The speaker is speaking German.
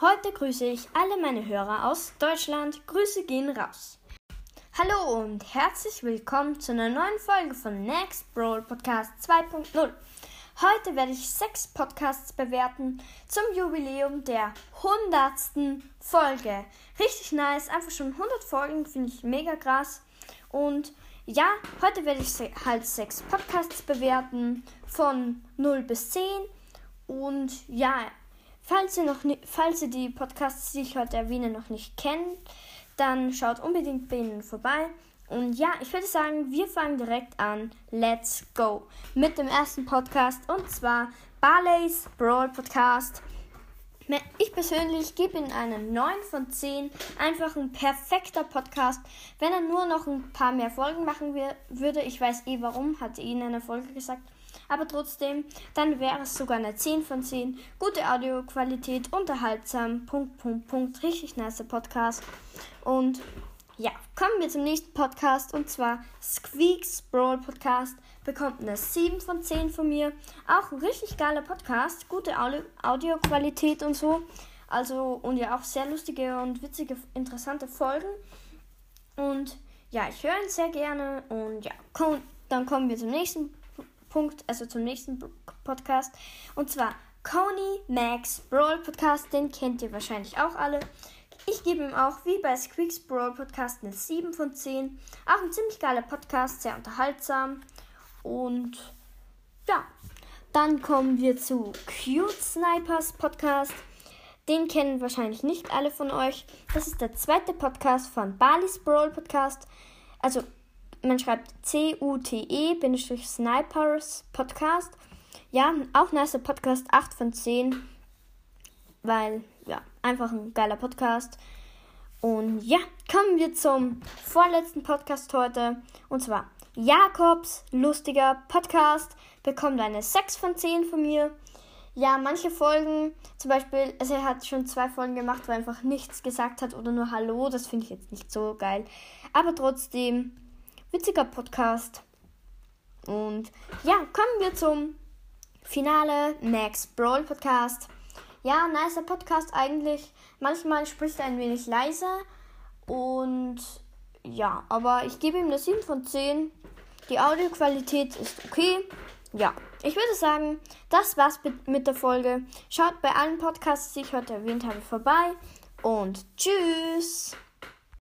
Heute grüße ich alle meine Hörer aus Deutschland. Grüße gehen raus. Hallo und herzlich willkommen zu einer neuen Folge von Next Brawl Podcast 2.0. Heute werde ich sechs Podcasts bewerten zum Jubiläum der 100. Folge. Richtig nice, einfach schon 100 Folgen, finde ich mega krass. Und ja, heute werde ich halt sechs Podcasts bewerten von 0 bis 10. Und ja, Falls ihr, noch falls ihr die Podcasts, die ich heute erwähne, noch nicht kennt, dann schaut unbedingt bei ihnen vorbei. Und ja, ich würde sagen, wir fangen direkt an. Let's go mit dem ersten Podcast und zwar Barley's Brawl Podcast. Ich persönlich gebe ihm einen 9 von 10. Einfach ein perfekter Podcast. Wenn er nur noch ein paar mehr Folgen machen würde, ich weiß eh warum, hat ihn in einer Folge gesagt aber trotzdem, dann wäre es sogar eine 10 von 10. Gute Audioqualität, unterhaltsam, Punkt, Punkt, Punkt, richtig nice Podcast. Und ja, kommen wir zum nächsten Podcast und zwar Squeaks Brawl Podcast bekommt eine 7 von 10 von mir. Auch ein richtig geiler Podcast, gute Audioqualität und so. Also und ja auch sehr lustige und witzige, interessante Folgen. Und ja, ich höre ihn sehr gerne und ja, komm, dann kommen wir zum nächsten Punkt, also zum nächsten Podcast. Und zwar Coney Max Brawl Podcast, den kennt ihr wahrscheinlich auch alle. Ich gebe ihm auch, wie bei Squeaks Brawl Podcast, eine 7 von 10. Auch ein ziemlich geiler Podcast, sehr unterhaltsam. Und ja, dann kommen wir zu Cute Snipers Podcast. Den kennen wahrscheinlich nicht alle von euch. Das ist der zweite Podcast von Bali's Brawl Podcast. Also man schreibt C-U-T-E-Snipers Podcast. Ja, auch nice Podcast, 8 von 10. Weil, ja, einfach ein geiler Podcast. Und ja, kommen wir zum vorletzten Podcast heute. Und zwar Jakobs lustiger Podcast bekommt eine 6 von 10 von mir. Ja, manche Folgen, zum Beispiel, also er hat schon zwei Folgen gemacht, wo er einfach nichts gesagt hat oder nur Hallo. Das finde ich jetzt nicht so geil. Aber trotzdem, witziger Podcast. Und ja, kommen wir zum Finale Max Brawl Podcast. Ja, nicer Podcast eigentlich. Manchmal spricht er ein wenig leiser. Und ja, aber ich gebe ihm eine 7 von 10. Die Audioqualität ist okay. Ja, ich würde sagen, das war's mit der Folge. Schaut bei allen Podcasts, die ich heute erwähnt habe, vorbei. Und tschüss.